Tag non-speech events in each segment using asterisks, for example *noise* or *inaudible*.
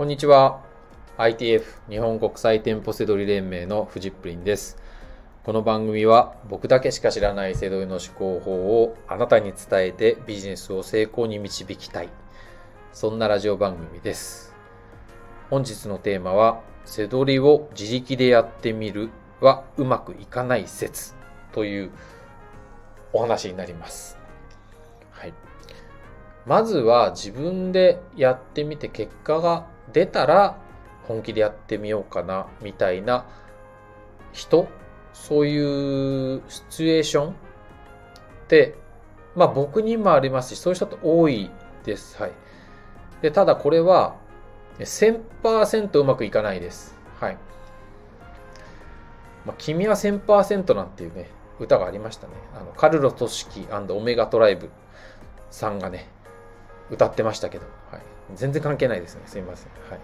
こんにちは。ITF 日本国際店舗セドリ連盟のフジップリンです。この番組は僕だけしか知らないセドリの思考法をあなたに伝えてビジネスを成功に導きたい。そんなラジオ番組です。本日のテーマは、セドリを自力でやってみるはうまくいかない説というお話になります。はい。まずは自分でやってみて結果が出たら本気でやってみようかなみたいな人そういうシチュエーションってまあ僕にもありますしそういう人って多いです。はい。で、ただこれは1000%うまくいかないです。はい。まあ、君は1000%なんていうね、歌がありましたね。あのカルロ・トシキオメガトライブさんがね、歌ってましたけど、はい、全然関係ないですね。すみません。はい。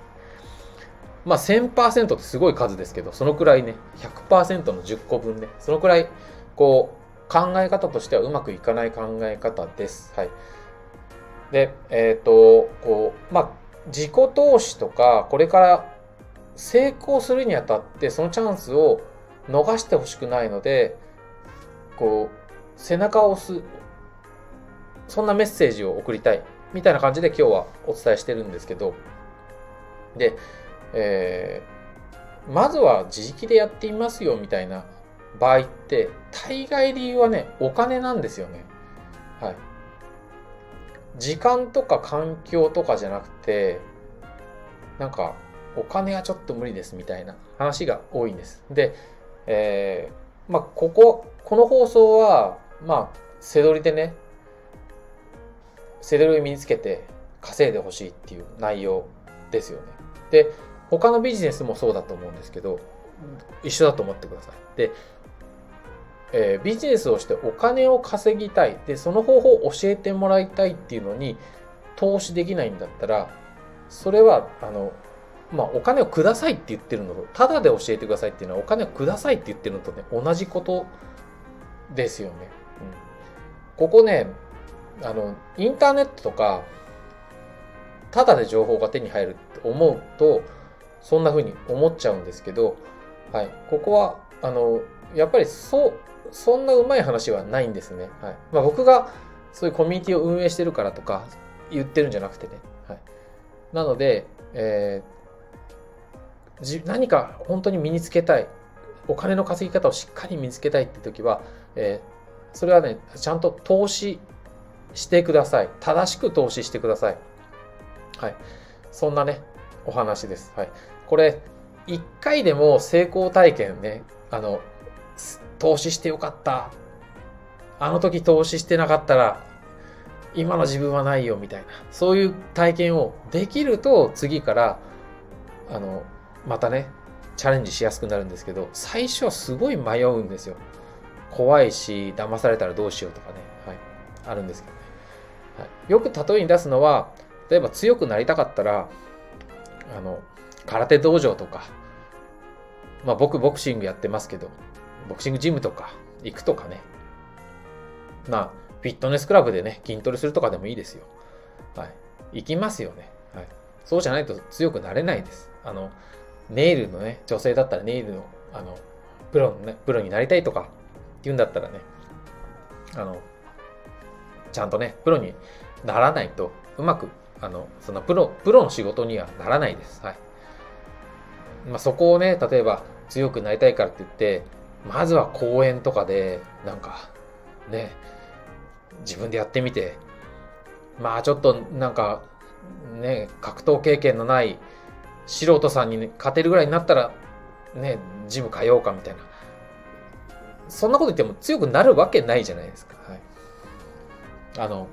まあ1000%ってすごい数ですけど、そのくらいね、100%の10個分ね、そのくらい、こう、考え方としてはうまくいかない考え方です。はい。で、えっ、ー、と、こう、まあ、自己投資とか、これから成功するにあたって、そのチャンスを逃してほしくないので、こう、背中を押す、そんなメッセージを送りたい、みたいな感じで今日はお伝えしてるんですけど、で、えー、まずは自力でやってみますよ、みたいな場合って、大概理由はね、お金なんですよね。はい。時間とか環境とかじゃなくて、なんか、お金はちょっと無理ですみたいな話が多いんです。で、えー、まあ、ここ、この放送は、まあ、背取りでね、背取りを身につけて稼いでほしいっていう内容ですよね。で、他のビジネスもそうだと思うんですけど、一緒だと思ってください。で、えー、ビジネスをしてお金を稼ぎたい。で、その方法を教えてもらいたいっていうのに投資できないんだったら、それは、あの、まあ、お金をくださいって言ってるのと、ただで教えてくださいっていうのは、お金をくださいって言ってるのとね、同じことですよね。うん、ここね、あの、インターネットとか、ただで情報が手に入るって思うと、そんな風に思っちゃうんですけど、はい、ここは、あの、やっぱりそう、そんなうまい話はないんですね。はい。まあ、僕がそういうコミュニティを運営してるからとか言ってるんじゃなくてね。はい。なので、えーじ何か本当に身につけたいお金の稼ぎ方をしっかり身につけたいって時は、えー、それはねちゃんと投資してください。正しく投資してください。はい。そんなねお話です。はい。これ1回でも成功体験ねあの投資してよかった。あの時投資してなかったら今の自分はないよみたいな。そういう体験をできると次からあのまたね、チャレンジしやすくなるんですけど、最初はすごい迷うんですよ。怖いし、騙されたらどうしようとかね、はい、あるんですけど。よく例えに出すのは、例えば強くなりたかったら、あの、空手道場とか、まあ僕ボクシングやってますけど、ボクシングジムとか行くとかね。まあ、フィットネスクラブでね、筋トレするとかでもいいですよ。はい。行きますよね。はい。そうじゃないと強くなれないです。あの、ネイルのね、女性だったらネイルの、あの、プロのね、プロになりたいとかって言うんだったらね、あの、ちゃんとね、プロにならないと、うまく、あの、そのプロ、プロの仕事にはならないです。はい。まあ、そこをね、例えば強くなりたいからって言って、まずは公演とかで、なんか、ね、自分でやってみて、まあちょっとなんか、ね、格闘経験のない素人さんに、勝てるぐらいになったら、ね、ジム通おうかみたいな。そんなこと言っても強くなるわけないじゃないですか。はい。あの、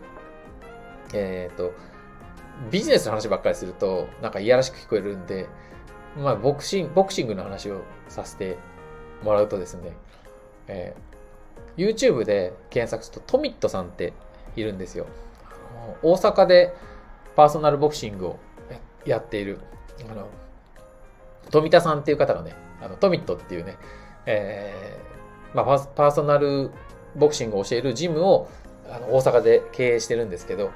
えっ、ー、と、ビジネスの話ばっかりすると、なんかいやらしく聞こえるんで、まあ、ボクシング、ボクシングの話をさせてもらうとですね、えー、YouTube で検索するとトミットさんっているんですよ。大阪でパーソナルボクシングをやっているあの、富田さんっていう方がね、あのトミットっていうね、えー、まあ、パーソナルボクシングを教えるジムをあの大阪で経営してるんですけど、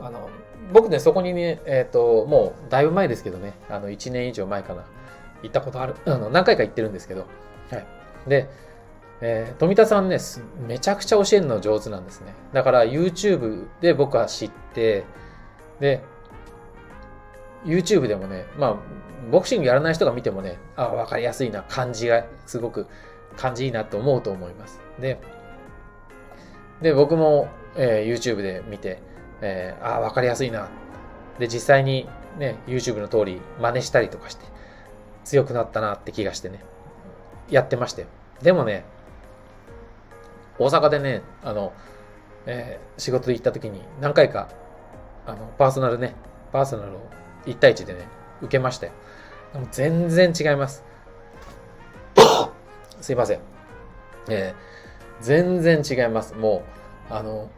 あの僕ねそこにねえっ、ー、ともうだいぶ前ですけどねあの1年以上前かな行ったことあるあの何回か行ってるんですけどはいでえー、富田さんね、めちゃくちゃ教えるの上手なんですね。だから YouTube で僕は知って、で、YouTube でもね、まあ、ボクシングやらない人が見てもね、あ、わかりやすいな、感じが、すごく感じいいなと思うと思います。で、で、僕も、えー、YouTube で見て、えー、ああ、わかりやすいな。で、実際にね、YouTube の通り真似したりとかして、強くなったなって気がしてね、やってましたよ。でもね、大阪でね、あの、えー、仕事行った時に何回か、あの、パーソナルね、パーソナルを1対1でね、受けましたよ。でも全然違います。*coughs* すいません。えー、全然違います。もう、あの、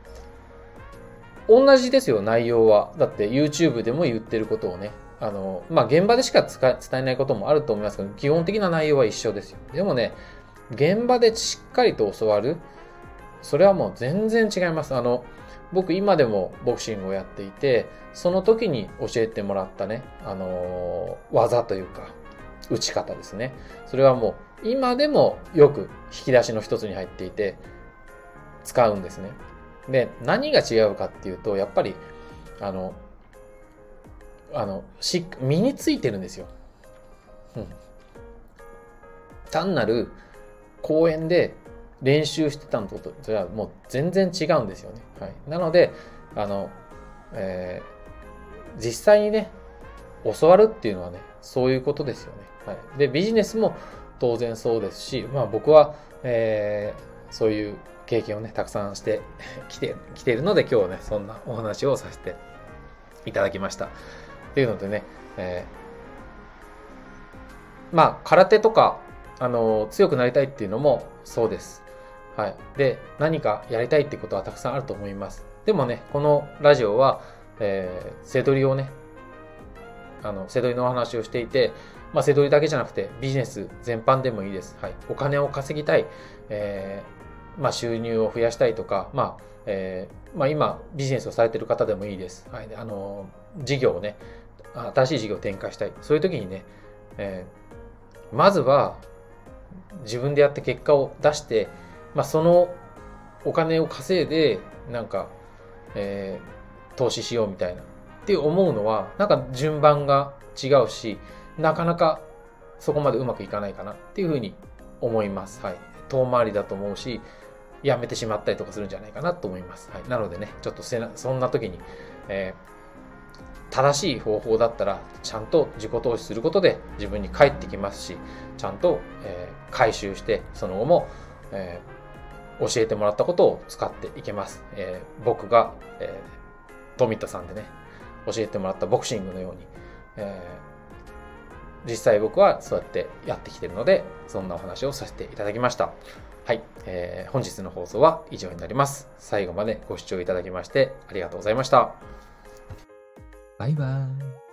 同じですよ、内容は。だって YouTube でも言ってることをね、あの、まあ、現場でしか伝えないこともあると思いますけど、基本的な内容は一緒ですよ。でもね、現場でしっかりと教わる、それはもう全然違います。あの、僕今でもボクシングをやっていて、その時に教えてもらったね、あの、技というか、打ち方ですね。それはもう今でもよく引き出しの一つに入っていて、使うんですね。で、何が違うかっていうと、やっぱり、あの、あの、し、身についてるんですよ。うん。単なる公園で練習してたのと、それはもう全然違うんですよね。はい。なので、あの、えー、実際にね、教わるっていうのはね、そういうことですよね。はい。で、ビジネスも当然そうですし、まあ僕は、えー、そういう経験をね、たくさんして *laughs* きて、きているので、今日はね、そんなお話をさせていただきました。っていうのでね、えー、まあ、空手とか、あの、強くなりたいっていうのもそうです。はい。で、何かやりたいってことはたくさんあると思います。でもね、このラジオは、えー、背取りをね、あの、背取りのお話をしていて、まあ、背取りだけじゃなくて、ビジネス全般でもいいです。はい。お金を稼ぎたい、えー、まあ、収入を増やしたいとか、まあ、えー、まあ、今、ビジネスをされてる方でもいいです。はい。あの、事業をね、新しい事業を展開したい。そういう時にね、えー、まずは、自分でやって結果を出して、まあ、そのお金を稼いで、なんか、えー、投資しようみたいな。って思うのは、なんか順番が違うし、なかなかそこまでうまくいかないかなっていうふうに思います。はい。遠回りだと思うし、やめてしまったりとかするんじゃないかなと思います。はい。なのでね、ちょっとそんな時に、えー、正しい方法だったら、ちゃんと自己投資することで自分に返ってきますし、ちゃんと、えー、回収して、その後も、えー教えてもらったことを使っていけます。えー、僕が、えー、富田さんでね、教えてもらったボクシングのように、えー、実際僕はそうやってやってきてるので、そんなお話をさせていただきました。はい、えー、本日の放送は以上になります。最後までご視聴いただきましてありがとうございました。バイバーイ。